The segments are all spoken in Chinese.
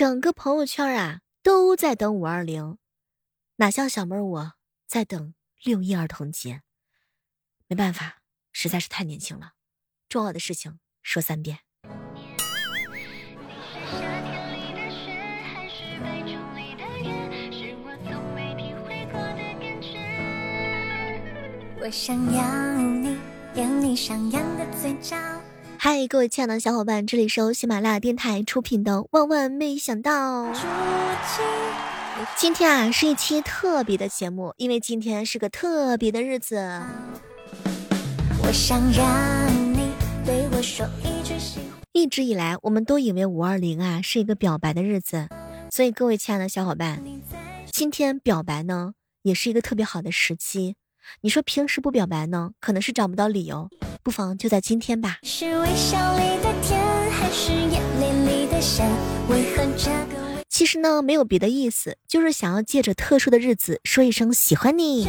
整个朋友圈啊都在等五二零，哪像小妹儿我在等六一儿童节。没办法，实在是太年轻了。重要的事情说三遍。我想要你，有你上扬的嘴角。嗨，各位亲爱的小伙伴，这里是由喜马拉雅电台出品的《万万没想到》。今天啊，是一期特别的节目，因为今天是个特别的日子。我想让你对我说一句喜欢。一直以来，我们都以为五二零啊是一个表白的日子，所以各位亲爱的小伙伴，今天表白呢，也是一个特别好的时机。你说平时不表白呢，可能是找不到理由，不妨就在今天吧。其实呢，没有别的意思，就是想要借着特殊的日子说一声喜欢你。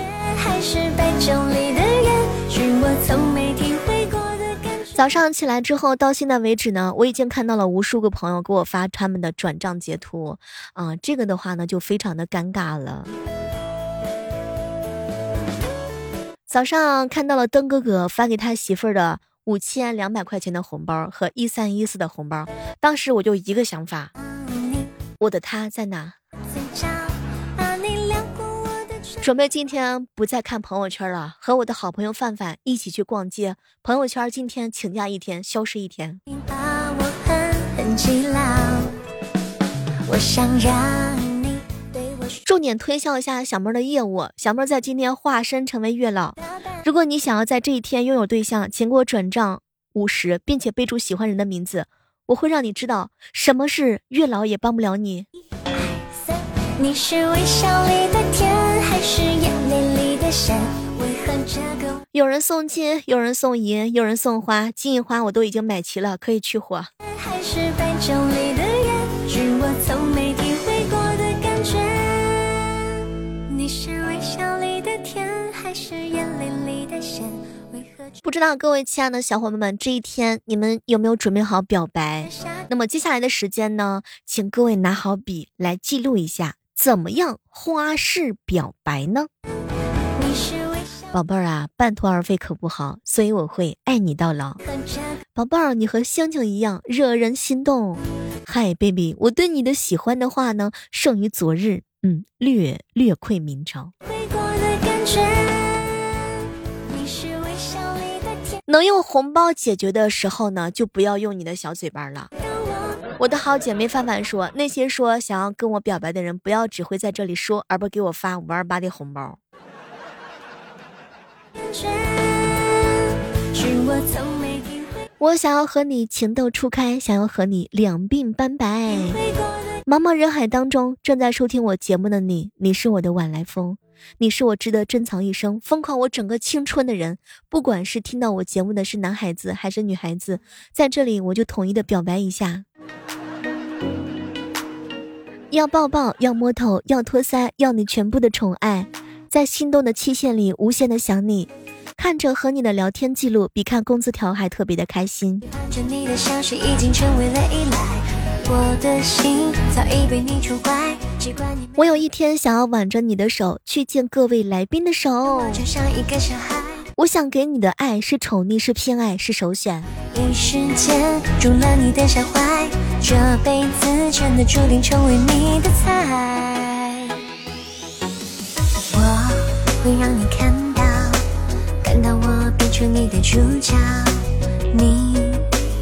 早上起来之后，到现在为止呢，我已经看到了无数个朋友给我发他们的转账截图，啊，这个的话呢，就非常的尴尬了。早上看到了登哥哥发给他媳妇儿的五千两百块钱的红包和一三一四的红包，当时我就一个想法，我的他在哪？准备今天不再看朋友圈了，和我的好朋友范范一起去逛街。朋友圈今天请假一天，消失一天。我想让。重点推销一下小妹的业务。小妹在今天化身成为月老。如果你想要在这一天拥有对象，请给我转账五十，并且备注喜欢人的名字，我会让你知道什么是月老也帮不了你。有人送金，有人送银，有人送花，金银花我都已经买齐了，可以去货。不知道各位亲爱的小伙伴们，这一天你们有没有准备好表白？那么接下来的时间呢，请各位拿好笔来记录一下，怎么样花式表白呢？宝贝儿啊，半途而废可不好，所以我会爱你到老。宝贝儿，你和星星一样惹人心动。嗨，baby，我对你的喜欢的话呢，胜于昨日，嗯，略略愧明朝。能用红包解决的时候呢，就不要用你的小嘴巴了。我的好姐妹范范说，那些说想要跟我表白的人，不要只会在这里说，而不给我发五二八的红包。我想要和你情窦初开，想要和你两鬓斑白。茫茫人海当中，正在收听我节目的你，你是我的晚来风。你是我值得珍藏一生、疯狂我整个青春的人。不管是听到我节目的是男孩子还是女孩子，在这里我就统一的表白一下：要抱抱，要摸头，要托腮，要你全部的宠爱，在心动的期限里无限的想你，看着和你的聊天记录，比看工资条还特别的开心你的香水已经成为了依赖。我的心早已被你宠坏，我有一天想要挽着你的手去见各位来宾的手，我想给你的爱是宠溺是偏爱是首选。一时间中了你的小怀，这辈子真的注定成为你的菜。我会让你看到，看到我变成你的主角，你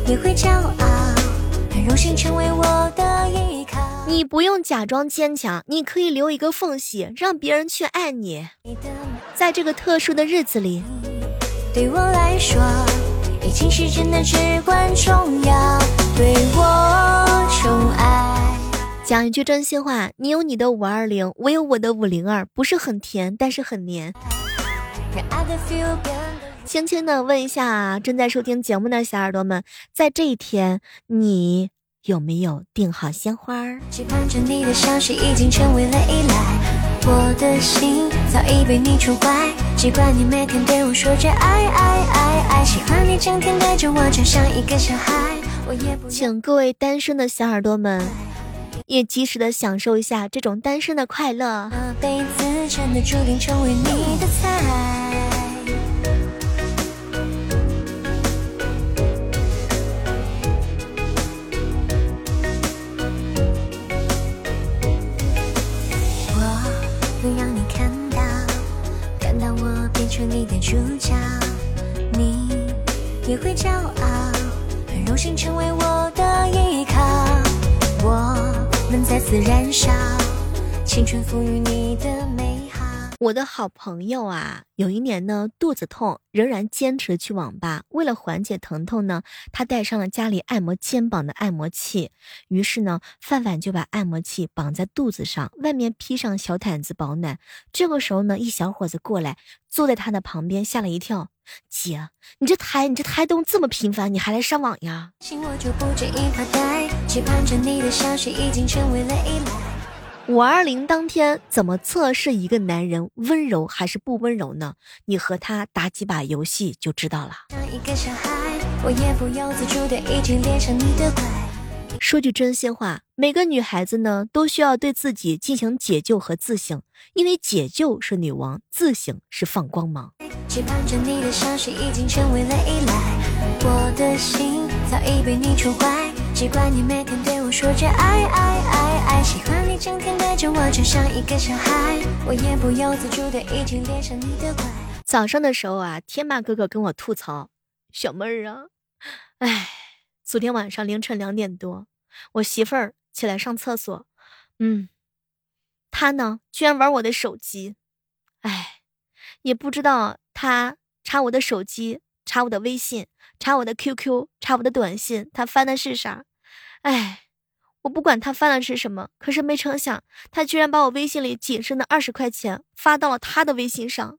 也会骄傲。荣幸成为我的依靠。你不用假装坚强，你可以留一个缝隙，让别人去爱你。在这个特殊的日子里，对我来说，已经是真的至关重要。对我宠爱。讲一句真心话，你有你的五二零，我有我的五零二，不是很甜，但是很黏。轻轻的问一下正在收听节目的小耳朵们，在这一天，你有没有订好鲜花？期盼着你的消息已经成为了依赖，我的心早已被你宠坏，习惯你每天对我说着爱爱爱爱，喜欢你整天带着我就像一个小孩。我也不请各位单身的小耳朵们。也及时的享受一下这种单身的快乐。辈子真的注定成为你的菜。成你的主角，你也会骄傲，很荣幸成为我的依靠。我们再次燃烧，青春赋予你的。我的好朋友啊，有一年呢肚子痛，仍然坚持去网吧。为了缓解疼痛呢，他带上了家里按摩肩膀的按摩器。于是呢，范范就把按摩器绑在肚子上，外面披上小毯子保暖。这个时候呢，一小伙子过来坐在他的旁边，吓了一跳。姐，你这胎，你这胎动这么频繁，你还来上网呀？五二零当天怎么测试一个男人温柔还是不温柔呢？你和他打几把游戏就知道了。说句真心话，每个女孩子呢都需要对自己进行解救和自省，因为解救是女王，自省是放光芒。期盼着你的消息已经成为了依赖，我的心早已被你宠坏，习惯你每天对我说着爱爱爱爱，喜欢你整天带着我就像一个小孩，我也不由自主的已经恋上你的怪。早上的时候啊，天霸哥哥跟我吐槽，小妹儿啊，哎，昨天晚上凌晨两点多，我媳妇儿起来上厕所，嗯，她呢居然玩我的手机，哎，也不知道。他查我的手机，查我的微信，查我的 QQ，查我的短信，他翻的是啥？哎，我不管他翻的是什么，可是没成想，他居然把我微信里仅剩的二十块钱发到了他的微信上。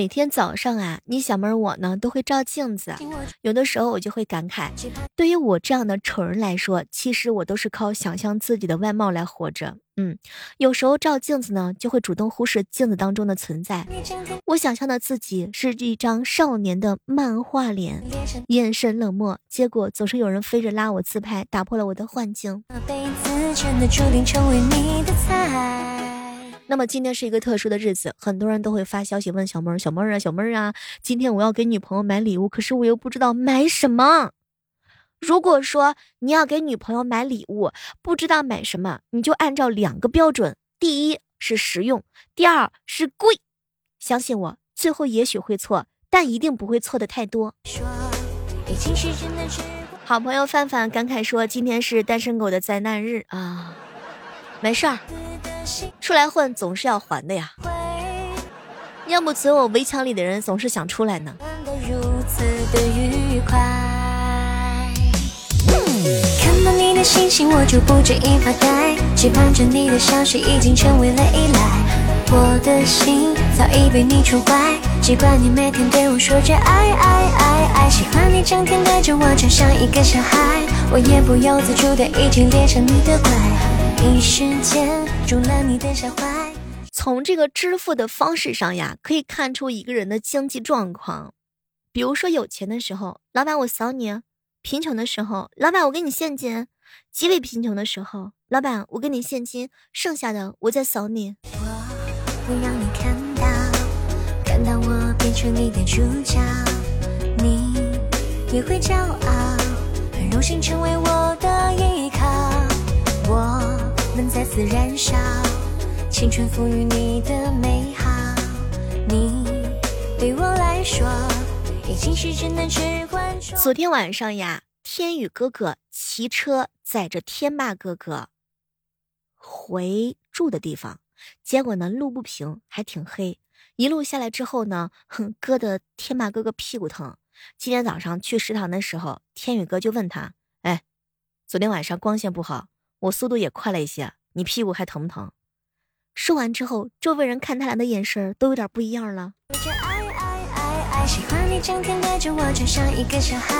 每天早上啊，你小妹儿我呢都会照镜子，有的时候我就会感慨，对于我这样的丑人来说，其实我都是靠想象自己的外貌来活着。嗯，有时候照镜子呢，就会主动忽视镜子当中的存在。我想象的自己是一张少年的漫画脸，眼神冷漠，结果总是有人飞着拉我自拍，打破了我的幻境。那么今天是一个特殊的日子，很多人都会发消息问小妹儿、小妹儿啊、小妹儿啊，今天我要给女朋友买礼物，可是我又不知道买什么。如果说你要给女朋友买礼物，不知道买什么，你就按照两个标准：第一是实用，第二是贵。相信我，最后也许会错，但一定不会错的太多。好朋友范范感慨说：“今天是单身狗的灾难日啊，没事儿。”出来混总是要还的呀，要不所有围墙里的人总是想出来呢。看到你的信息我就不止一发呆，期盼着你的消息已经成为了依赖，我的心早已被你宠坏，习惯你每天对我说着爱爱爱爱，喜欢你整天带着我就像一个小孩，我也不由自主的已经恋上你的怪。一时间。从这个支付的方式上呀，可以看出一个人的经济状况。比如说有钱的时候，老板我扫你；贫穷的时候，老板我给你现金；极为贫穷的时候，老板我给你现金，剩下的我再扫你。我不让你看到，看到我变成你的主角，你也会骄傲，很荣幸成为我的依靠。我。燃烧，青春赋予你的美好。你对我来说，已经是只能只关注。昨天晚上呀，天宇哥哥骑车载着天霸哥哥回住的地方，结果呢路不平，还挺黑。一路下来之后呢，哼，硌得天霸哥哥屁股疼。今天早上去食堂的时候，天宇哥就问他：“哎，昨天晚上光线不好。”我速度也快了一些，你屁股还疼不疼？说完之后，周围人看他俩的眼神都有点不一样了。喜欢你整天带着我就像一个小孩，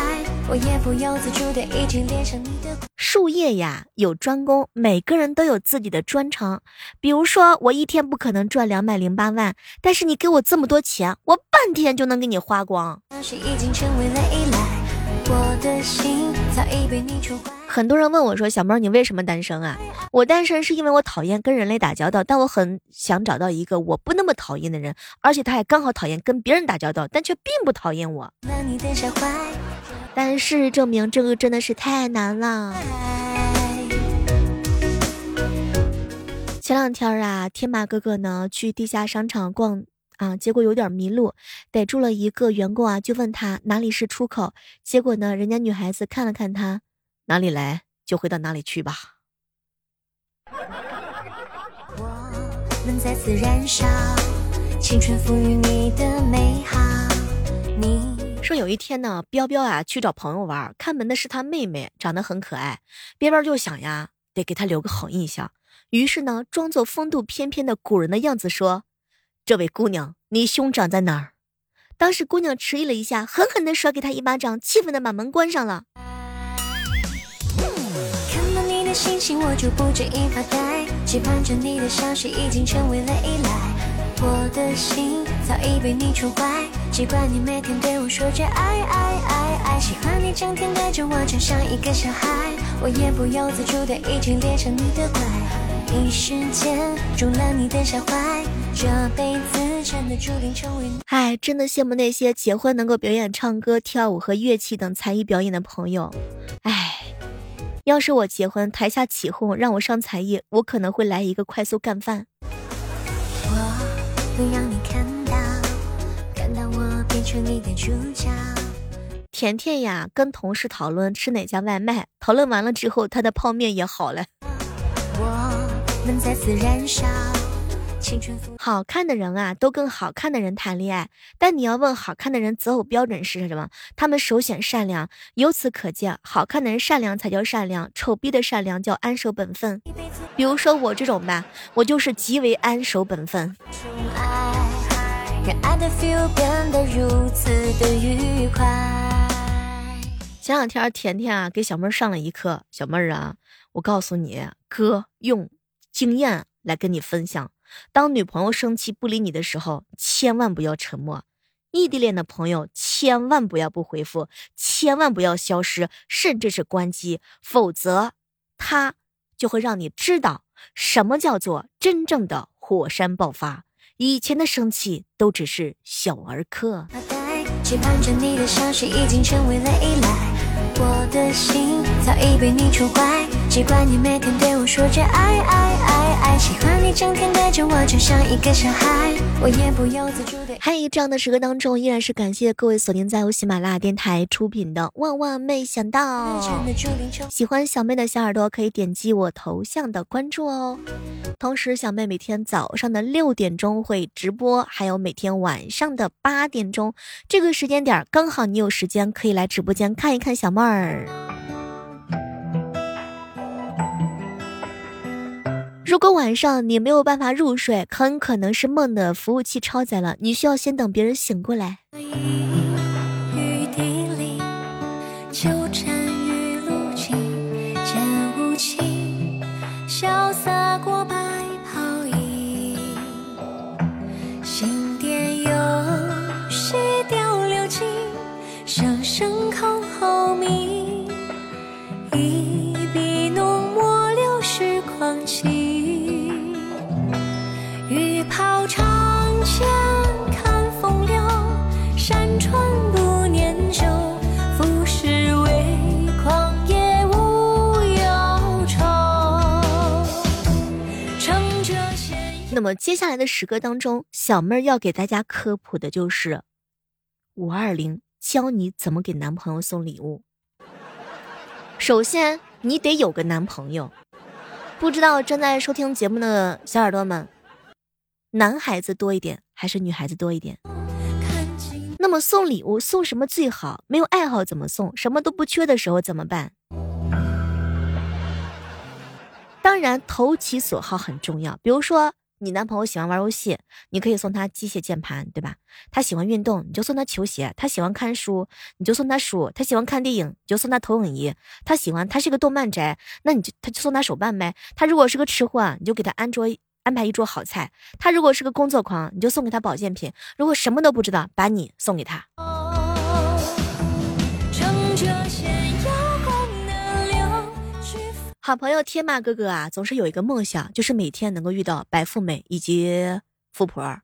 我也不由自主的已经恋上你的。术业呀有专攻，每个人都有自己的专长。比如说，我一天不可能赚两百零八万，但是你给我这么多钱，我半天就能给你花光。很多人问我说：“小猫，你为什么单身啊？”我单身是因为我讨厌跟人类打交道，但我很想找到一个我不那么讨厌的人，而且他还刚好讨厌跟别人打交道，但却并不讨厌我。但事实证明这个真的是太难了。前两天啊，天马哥哥呢去地下商场逛啊，结果有点迷路，逮住了一个员工啊，就问他哪里是出口，结果呢，人家女孩子看了看他，哪里来就回到哪里去吧。我们再次燃烧，青春赋予你的美好。你说有一天呢，彪彪啊去找朋友玩，看门的是他妹妹，长得很可爱。彪彪就想呀，得给他留个好印象，于是呢，装作风度翩翩的古人的样子说：“这位姑娘，你兄长在哪儿？”当时姑娘迟疑了一下，狠狠地甩给他一巴掌，气愤地把门关上了。心情我就不经意发呆，期盼着你的消息已经成为了依赖。我的心早已被你宠坏，习惯你每天对我说着爱爱爱爱，喜欢你整天带着我就像一个小孩，我也不由自主的已经恋上你的怪，一时间中了你的下怀，这辈子真的注定成为。唉，真的羡慕那些结婚能够表演唱歌、跳舞和乐器等才艺表演的朋友，唉。要是我结婚，台下起哄让我上才艺，我可能会来一个快速干饭。甜甜呀，跟同事讨论吃哪家外卖，讨论完了之后，他的泡面也好了。我们再次燃烧。好看的人啊，都跟好看的人谈恋爱。但你要问好看的人择偶标准是什么？他们首选善良。由此可见，好看的人善良才叫善良，丑逼的善良叫安守本分。比如说我这种吧，我就是极为安守本分。前两天甜甜啊给小妹上了一课，小妹儿啊，我告诉你，哥用经验来跟你分享。当女朋友生气不理你的时候，千万不要沉默；异地恋的朋友千万不要不回复，千万不要消失，甚至是关机，否则他就会让你知道什么叫做真正的火山爆发。以前的生气都只是小儿科。我的心早已被你宠坏，习惯你每天对我说着爱爱爱爱，喜欢你整天带着我就像一个小孩，我也不由自主的。嗨，这样的时刻当中，依然是感谢各位锁定在由喜马拉雅电台出品的《万万没想到》。喜欢小妹的小耳朵可以点击我头像的关注哦。同时，小妹每天早上的六点钟会直播，还有每天晚上的八点钟，这个时间点刚好你有时间可以来直播间看一看小妹儿。如果晚上你没有办法入睡，很可能是梦的服务器超载了，你需要先等别人醒过来。那么接下来的时刻当中，小妹儿要给大家科普的就是五二零教你怎么给男朋友送礼物。首先，你得有个男朋友。不知道正在收听节目的小耳朵们，男孩子多一点还是女孩子多一点？那么送礼物送什么最好？没有爱好怎么送？什么都不缺的时候怎么办？当然，投其所好很重要。比如说。你男朋友喜欢玩游戏，你可以送他机械键盘，对吧？他喜欢运动，你就送他球鞋；他喜欢看书，你就送他书；他喜欢看电影，你就送他投影仪；他喜欢，他是个动漫宅，那你就他就送他手办呗。他如果是个吃货，你就给他安桌安排一桌好菜；他如果是个工作狂，你就送给他保健品；如果什么都不知道，把你送给他。好朋友天马哥哥啊，总是有一个梦想，就是每天能够遇到白富美以及富婆。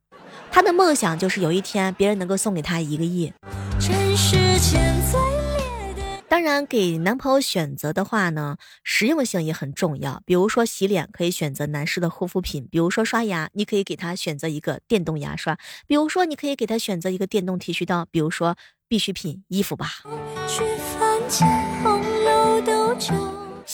他的梦想就是有一天别人能够送给他一个亿。当然，给男朋友选择的话呢，实用性也很重要。比如说洗脸可以选择男士的护肤品，比如说刷牙，你可以给他选择一个电动牙刷，比如说你可以给他选择一个电动剃须刀，比如说必需品衣服吧。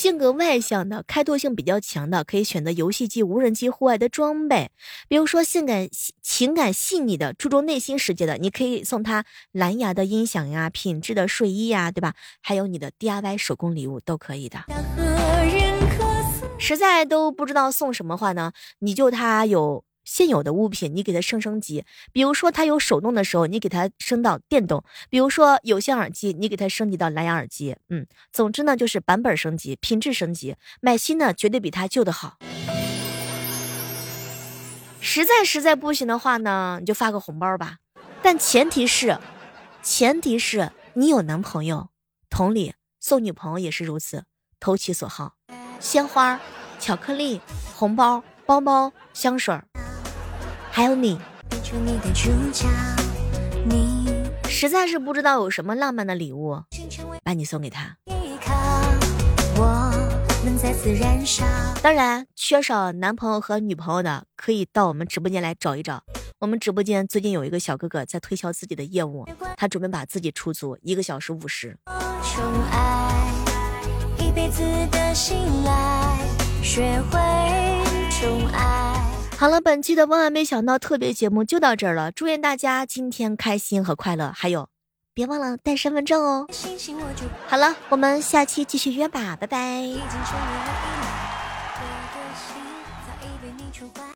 性格外向的、开拓性比较强的，可以选择游戏机、无人机、户外的装备。比如说，性感、情感细腻的、注重内心世界的，你可以送他蓝牙的音响呀、品质的睡衣呀，对吧？还有你的 DIY 手工礼物都可以的。实在都不知道送什么话呢，你就他有。现有的物品，你给它升升级，比如说它有手动的时候，你给它升到电动；比如说有线耳机，你给它升级到蓝牙耳机。嗯，总之呢就是版本升级，品质升级，买新的绝对比它旧的好。实在实在不行的话呢，你就发个红包吧，但前提是，前提是你有男朋友。同理，送女朋友也是如此，投其所好，鲜花、巧克力、红包、包包、香水。还有你，实在是不知道有什么浪漫的礼物，把你送给他。当然，缺少男朋友和女朋友的，可以到我们直播间来找一找。我们直播间最近有一个小哥哥在推销自己的业务，他准备把自己出租，一个小时五十。好了，本期的万万没想到特别节目就到这儿了。祝愿大家今天开心和快乐，还有别忘了带身份证哦。好了，我们下期继续约吧，拜拜。